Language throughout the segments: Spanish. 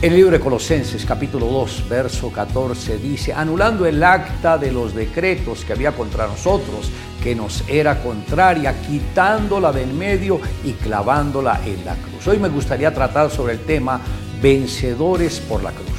El libro de Colosenses capítulo 2, verso 14 dice, anulando el acta de los decretos que había contra nosotros, que nos era contraria, quitándola del medio y clavándola en la cruz. Hoy me gustaría tratar sobre el tema vencedores por la cruz.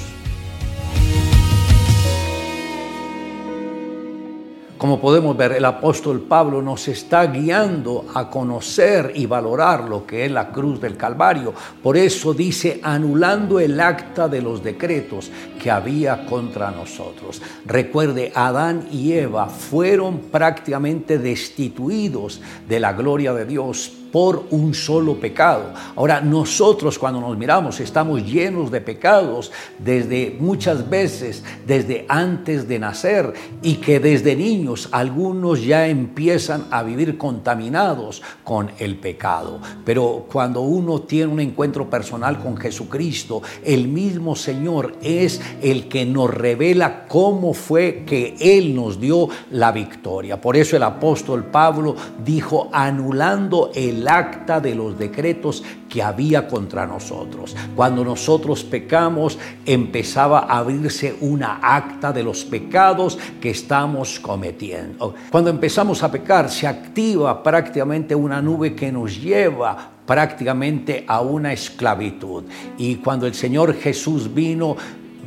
Como podemos ver, el apóstol Pablo nos está guiando a conocer y valorar lo que es la cruz del Calvario. Por eso dice, anulando el acta de los decretos que había contra nosotros. Recuerde, Adán y Eva fueron prácticamente destituidos de la gloria de Dios por un solo pecado. Ahora nosotros cuando nos miramos estamos llenos de pecados desde muchas veces, desde antes de nacer y que desde niños algunos ya empiezan a vivir contaminados con el pecado. Pero cuando uno tiene un encuentro personal con Jesucristo, el mismo Señor es el que nos revela cómo fue que Él nos dio la victoria. Por eso el apóstol Pablo dijo, anulando el acta de los decretos que había contra nosotros. Cuando nosotros pecamos, empezaba a abrirse una acta de los pecados que estamos cometiendo. Cuando empezamos a pecar, se activa prácticamente una nube que nos lleva prácticamente a una esclavitud. Y cuando el Señor Jesús vino,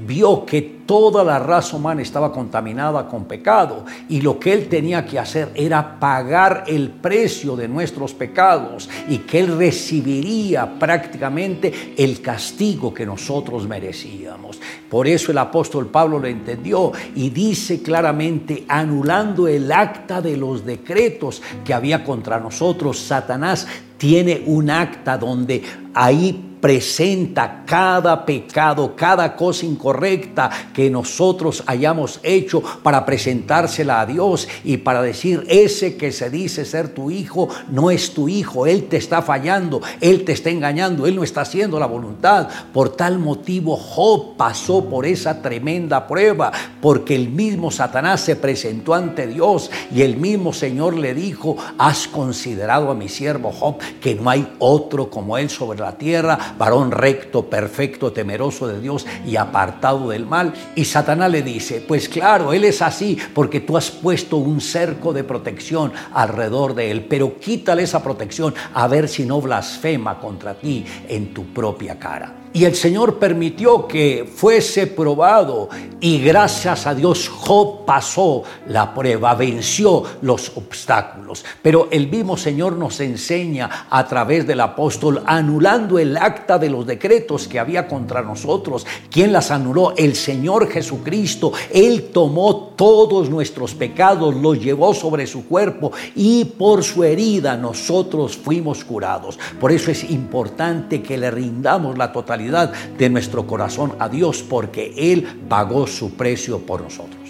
vio que toda la raza humana estaba contaminada con pecado y lo que él tenía que hacer era pagar el precio de nuestros pecados y que él recibiría prácticamente el castigo que nosotros merecíamos. Por eso el apóstol Pablo lo entendió y dice claramente, anulando el acta de los decretos que había contra nosotros, Satanás tiene un acta donde ahí presenta cada pecado, cada cosa incorrecta que nosotros hayamos hecho para presentársela a Dios y para decir, ese que se dice ser tu hijo no es tu hijo, Él te está fallando, Él te está engañando, Él no está haciendo la voluntad. Por tal motivo Job pasó por esa tremenda prueba, porque el mismo Satanás se presentó ante Dios y el mismo Señor le dijo, has considerado a mi siervo Job que no hay otro como Él sobre la tierra varón recto, perfecto, temeroso de Dios y apartado del mal. Y Satanás le dice, pues claro, Él es así porque tú has puesto un cerco de protección alrededor de Él, pero quítale esa protección a ver si no blasfema contra ti en tu propia cara. Y el Señor permitió que fuese probado y gracias a Dios Job pasó la prueba, venció los obstáculos. Pero el mismo Señor nos enseña a través del apóstol, anulando el acta de los decretos que había contra nosotros. ¿Quién las anuló? El Señor Jesucristo. Él tomó todos nuestros pecados, los llevó sobre su cuerpo y por su herida nosotros fuimos curados. Por eso es importante que le rindamos la de nuestro corazón a Dios porque Él pagó su precio por nosotros.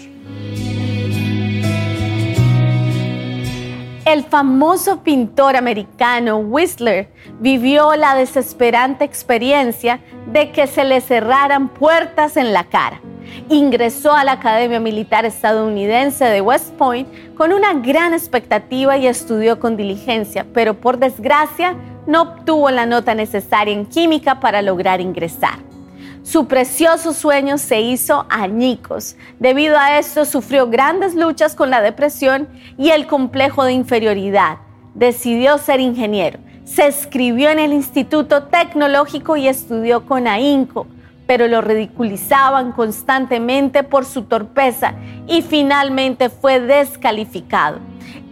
El famoso pintor americano Whistler vivió la desesperante experiencia de que se le cerraran puertas en la cara. Ingresó a la Academia Militar Estadounidense de West Point con una gran expectativa y estudió con diligencia, pero por desgracia no obtuvo la nota necesaria en química para lograr ingresar. Su precioso sueño se hizo añicos. Debido a esto sufrió grandes luchas con la depresión y el complejo de inferioridad. Decidió ser ingeniero. Se escribió en el Instituto Tecnológico y estudió con ahínco, pero lo ridiculizaban constantemente por su torpeza y finalmente fue descalificado.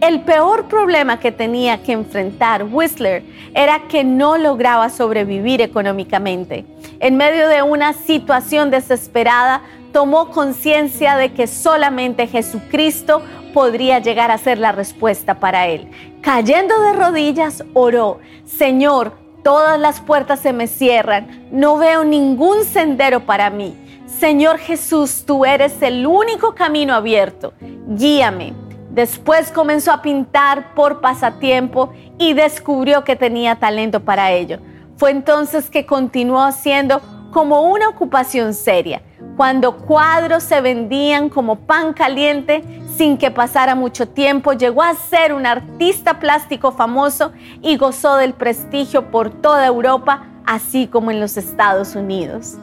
El peor problema que tenía que enfrentar Whistler era que no lograba sobrevivir económicamente. En medio de una situación desesperada, tomó conciencia de que solamente Jesucristo podría llegar a ser la respuesta para él. Cayendo de rodillas, oró, Señor, todas las puertas se me cierran, no veo ningún sendero para mí. Señor Jesús, tú eres el único camino abierto. Guíame. Después comenzó a pintar por pasatiempo y descubrió que tenía talento para ello. Fue entonces que continuó haciendo como una ocupación seria, cuando cuadros se vendían como pan caliente sin que pasara mucho tiempo, llegó a ser un artista plástico famoso y gozó del prestigio por toda Europa, así como en los Estados Unidos.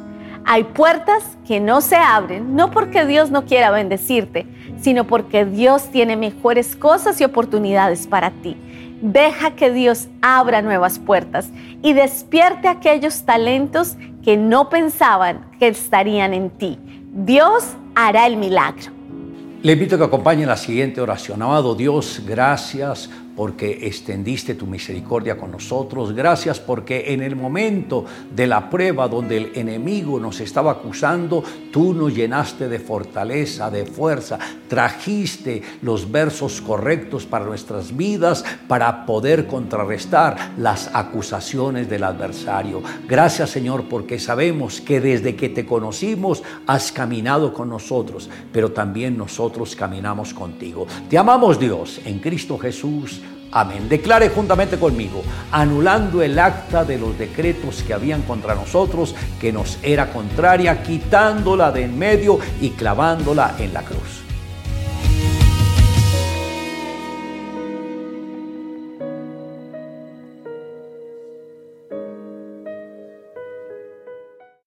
Hay puertas que no se abren, no porque Dios no quiera bendecirte, sino porque Dios tiene mejores cosas y oportunidades para ti. Deja que Dios abra nuevas puertas y despierte aquellos talentos que no pensaban que estarían en ti. Dios hará el milagro. Le invito a que acompañe la siguiente oración. Amado Dios, gracias porque extendiste tu misericordia con nosotros. Gracias porque en el momento de la prueba donde el enemigo nos estaba acusando, tú nos llenaste de fortaleza, de fuerza. Trajiste los versos correctos para nuestras vidas para poder contrarrestar las acusaciones del adversario. Gracias Señor porque sabemos que desde que te conocimos has caminado con nosotros, pero también nosotros caminamos contigo. Te amamos Dios en Cristo Jesús. Amén. Declare juntamente conmigo, anulando el acta de los decretos que habían contra nosotros, que nos era contraria, quitándola de en medio y clavándola en la cruz.